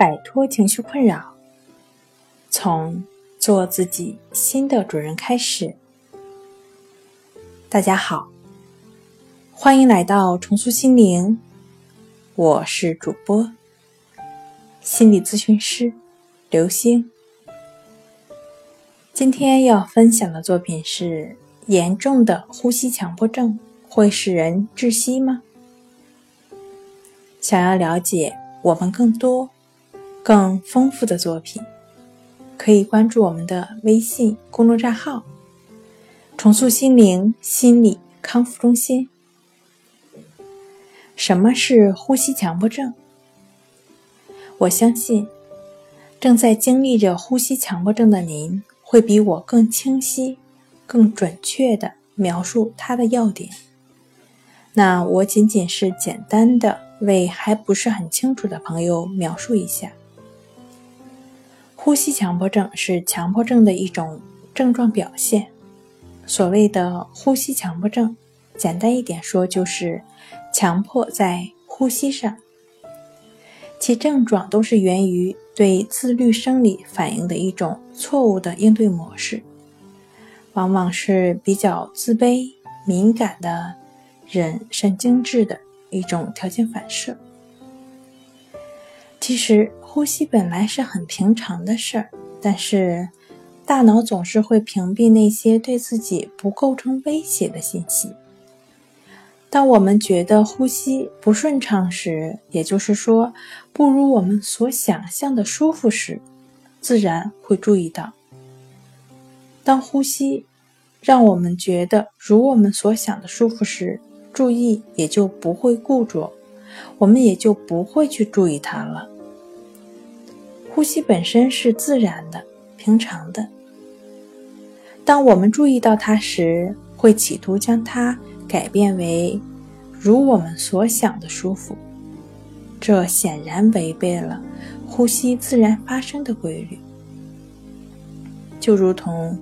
摆脱情绪困扰，从做自己新的主人开始。大家好，欢迎来到重塑心灵，我是主播心理咨询师刘星。今天要分享的作品是：严重的呼吸强迫症会使人窒息吗？想要了解我们更多、更丰富的作品，可以关注我们的微信公众账号“重塑心灵心理康复中心”。什么是呼吸强迫症？我相信，正在经历着呼吸强迫症的您，会比我更清晰、更准确地描述它的要点。那我仅仅是简单的。为还不是很清楚的朋友描述一下，呼吸强迫症是强迫症的一种症状表现。所谓的呼吸强迫症，简单一点说就是强迫在呼吸上，其症状都是源于对自律生理反应的一种错误的应对模式，往往是比较自卑、敏感的人神经质的。一种条件反射。其实呼吸本来是很平常的事儿，但是大脑总是会屏蔽那些对自己不构成威胁的信息。当我们觉得呼吸不顺畅时，也就是说不如我们所想象的舒服时，自然会注意到。当呼吸让我们觉得如我们所想的舒服时，注意也就不会固着，我们也就不会去注意它了。呼吸本身是自然的、平常的。当我们注意到它时，会企图将它改变为如我们所想的舒服，这显然违背了呼吸自然发生的规律。就如同，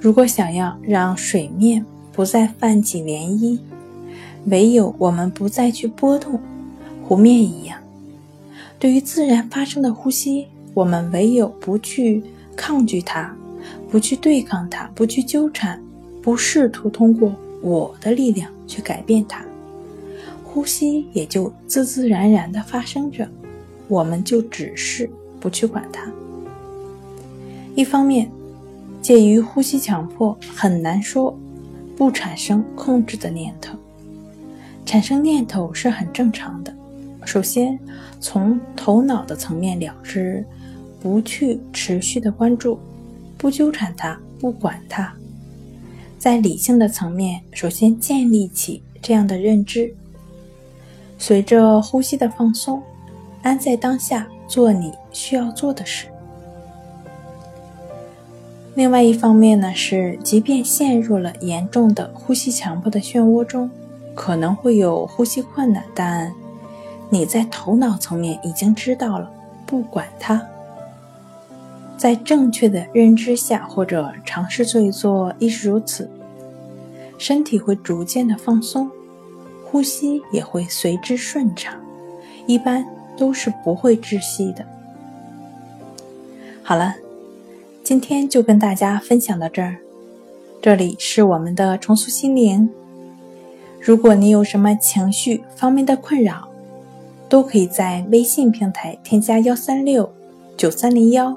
如果想要让水面不再泛起涟漪。唯有我们不再去波动湖面一样，对于自然发生的呼吸，我们唯有不去抗拒它，不去对抗它，不去纠缠，不试图通过我的力量去改变它，呼吸也就自自然然地发生着。我们就只是不去管它。一方面，介于呼吸强迫很难说不产生控制的念头。产生念头是很正常的。首先，从头脑的层面了知，不去持续的关注，不纠缠它，不管它。在理性的层面，首先建立起这样的认知。随着呼吸的放松，安在当下，做你需要做的事。另外一方面呢，是即便陷入了严重的呼吸强迫的漩涡中。可能会有呼吸困难，但你在头脑层面已经知道了，不管它。在正确的认知下，或者尝试做一做，亦是如此，身体会逐渐的放松，呼吸也会随之顺畅，一般都是不会窒息的。好了，今天就跟大家分享到这儿，这里是我们的重塑心灵。如果你有什么情绪方面的困扰，都可以在微信平台添加幺三六九三零幺